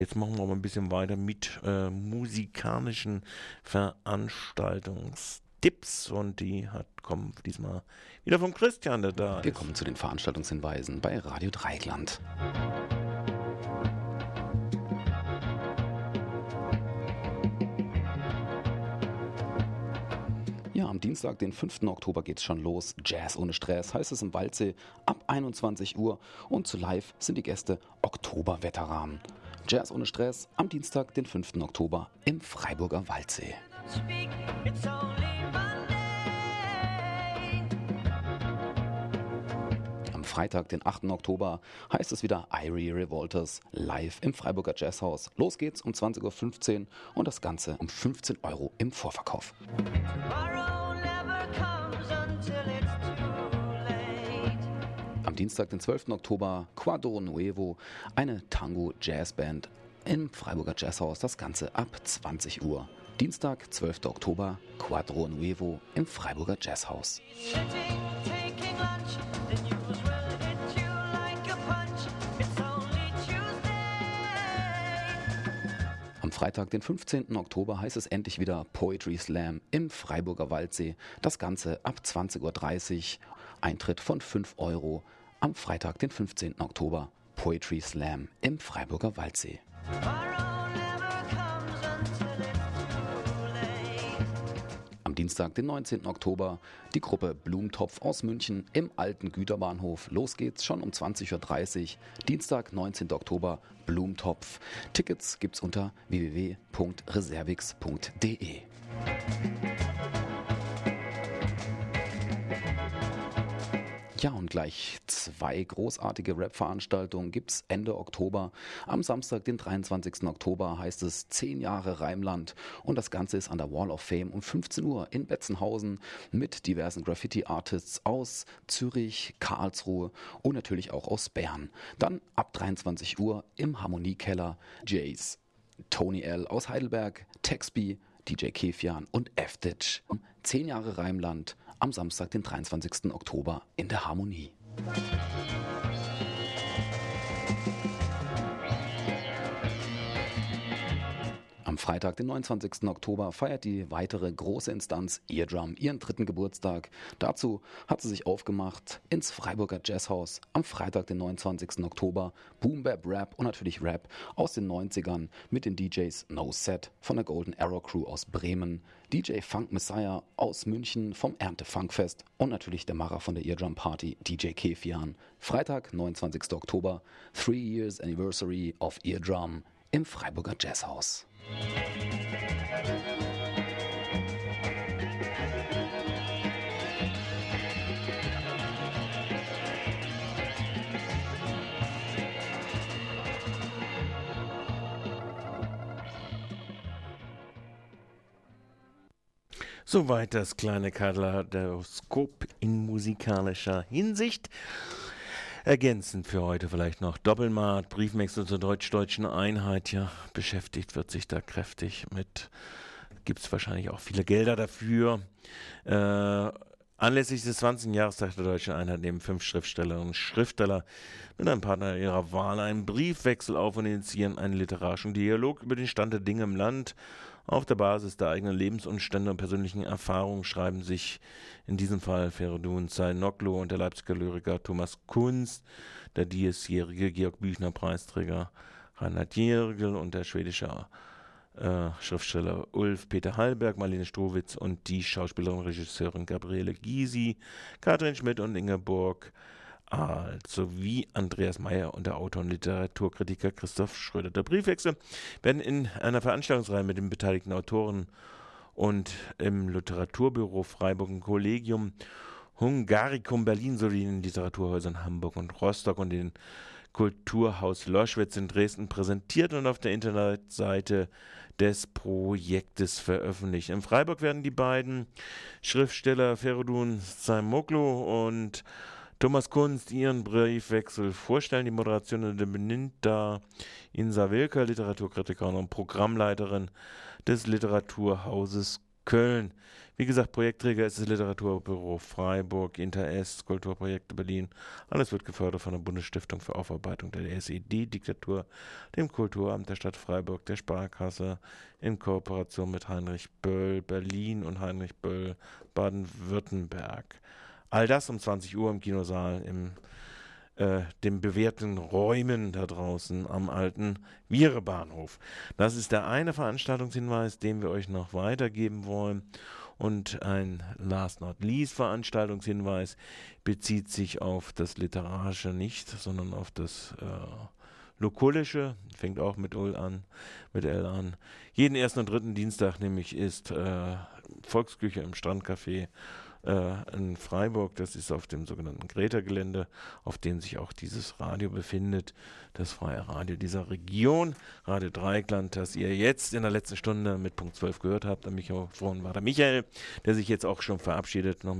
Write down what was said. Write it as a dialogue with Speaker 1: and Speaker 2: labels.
Speaker 1: Jetzt machen wir mal ein bisschen weiter mit äh, musikalischen Veranstaltungstipps und die hat kommen diesmal wieder vom Christian, der da
Speaker 2: Wir kommen zu den Veranstaltungshinweisen bei Radio Dreigland. Ja, am Dienstag, den 5. Oktober geht's schon los. Jazz ohne Stress heißt es im Waldsee ab 21 Uhr und zu live sind die Gäste Oktoberveteranen. Jazz ohne Stress am Dienstag, den 5. Oktober im Freiburger Waldsee. Am Freitag, den 8. Oktober, heißt es wieder Irie Revolters live im Freiburger Jazzhaus. Los geht's um 20.15 Uhr und das Ganze um 15 Euro im Vorverkauf.
Speaker 3: Tomorrow never comes until.
Speaker 2: Am Dienstag, den 12. Oktober, Quadro Nuevo, eine Tango-Jazzband im Freiburger Jazzhaus. Das Ganze ab 20 Uhr. Dienstag, 12. Oktober, Quadro Nuevo im Freiburger Jazzhaus. Am Freitag, den 15. Oktober, heißt es endlich wieder Poetry Slam im Freiburger Waldsee. Das Ganze ab 20.30 Uhr. Eintritt von 5 Euro. Am Freitag, den 15. Oktober, Poetry Slam im Freiburger Waldsee. Am Dienstag, den 19. Oktober, die Gruppe Blumentopf aus München im alten Güterbahnhof. Los geht's schon um 20.30 Uhr. Dienstag, 19. Oktober, Blumentopf. Tickets gibt's unter www.reservix.de. Ja, und gleich zwei großartige Rap-Veranstaltungen gibt's Ende Oktober. Am Samstag, den 23. Oktober, heißt es 10 Jahre Reimland. Und das Ganze ist an der Wall of Fame um 15 Uhr in Betzenhausen mit diversen Graffiti-Artists aus Zürich, Karlsruhe und natürlich auch aus Bern. Dann ab 23 Uhr im Harmoniekeller Jays. Tony L. aus Heidelberg, Texby, DJ Kefian und F-Ditch. 10 Jahre Reimland am Samstag, den 23. Oktober in der Harmonie. Freitag, den 29. Oktober, feiert die weitere große Instanz Eardrum ihren dritten Geburtstag. Dazu hat sie sich aufgemacht ins Freiburger Jazzhaus. Am Freitag, den 29. Oktober, Boom Bap Rap und natürlich Rap aus den 90ern mit den DJs No Set von der Golden Arrow Crew aus Bremen, DJ Funk Messiah aus München vom Ernte Funkfest und natürlich der Macher von der Eardrum Party, DJ Kefian. Freitag, 29. Oktober, Three Years Anniversary of Eardrum im Freiburger Jazzhaus.
Speaker 1: Soweit das kleine Kaleidoskop in musikalischer Hinsicht. Ergänzend für heute vielleicht noch Doppelmarkt, Briefwechsel zur deutsch-deutschen Einheit. Ja, beschäftigt wird sich da kräftig mit. Gibt es wahrscheinlich auch viele Gelder dafür. Äh, Anlässlich des 20. Jahrestags der Deutschen Einheit nehmen fünf Schriftstellerinnen und Schriftsteller mit einem Partner ihrer Wahl einen Briefwechsel auf und initiieren einen literarischen Dialog über den Stand der Dinge im Land. Auf der Basis der eigenen Lebensumstände und persönlichen Erfahrungen schreiben sich in diesem Fall Feridun Zainoglu und der Leipziger Lyriker Thomas Kunst, der diesjährige Georg Büchner Preisträger Reinhard Jergel und der schwedische äh, Schriftsteller Ulf Peter Hallberg, Marlene Strowitz und die Schauspielerin und Regisseurin Gabriele Gysi, Katrin Schmidt und Ingeborg Ahl sowie Andreas Meyer und der Autor und Literaturkritiker Christoph Schröder. Der Briefwechsel werden in einer Veranstaltungsreihe mit den beteiligten Autoren und im Literaturbüro Freiburg ein Kollegium Hungaricum Berlin sowie in den Literaturhäusern Hamburg und Rostock und den Kulturhaus Loschwitz in Dresden präsentiert und auf der Internetseite des Projektes veröffentlicht. In Freiburg werden die beiden Schriftsteller Feridun Saimoglu und Thomas Kunst ihren Briefwechsel vorstellen. Die Moderation übernimmt da Insa Wilker, Literaturkritikerin und Programmleiterin des Literaturhauses Köln. Wie gesagt, Projektträger ist das Literaturbüro Freiburg, Inter-S, Kulturprojekte Berlin. Alles wird gefördert von der Bundesstiftung für Aufarbeitung der SED-Diktatur, dem Kulturamt der Stadt Freiburg, der Sparkasse in Kooperation mit Heinrich Böll, Berlin und Heinrich Böll, Baden-Württemberg. All das um 20 Uhr im Kinosaal im äh, den bewährten Räumen da draußen am alten Vierebahnhof. Das ist der eine Veranstaltungshinweis, den wir euch noch weitergeben wollen. Und ein last not least Veranstaltungshinweis bezieht sich auf das Literarische nicht, sondern auf das äh, Lokulische, fängt auch mit Ul an, mit L an. Jeden ersten und dritten Dienstag nämlich ist äh, Volksküche im Strandcafé äh, in Freiburg. Das ist auf dem sogenannten Greta-Gelände, auf dem sich auch dieses Radio befindet. Das freie Radio dieser Region, Radio Dreikland, das ihr jetzt in der letzten Stunde mit Punkt 12 gehört habt. Am Mikrofon war der Michael, der sich jetzt auch schon verabschiedet. Noch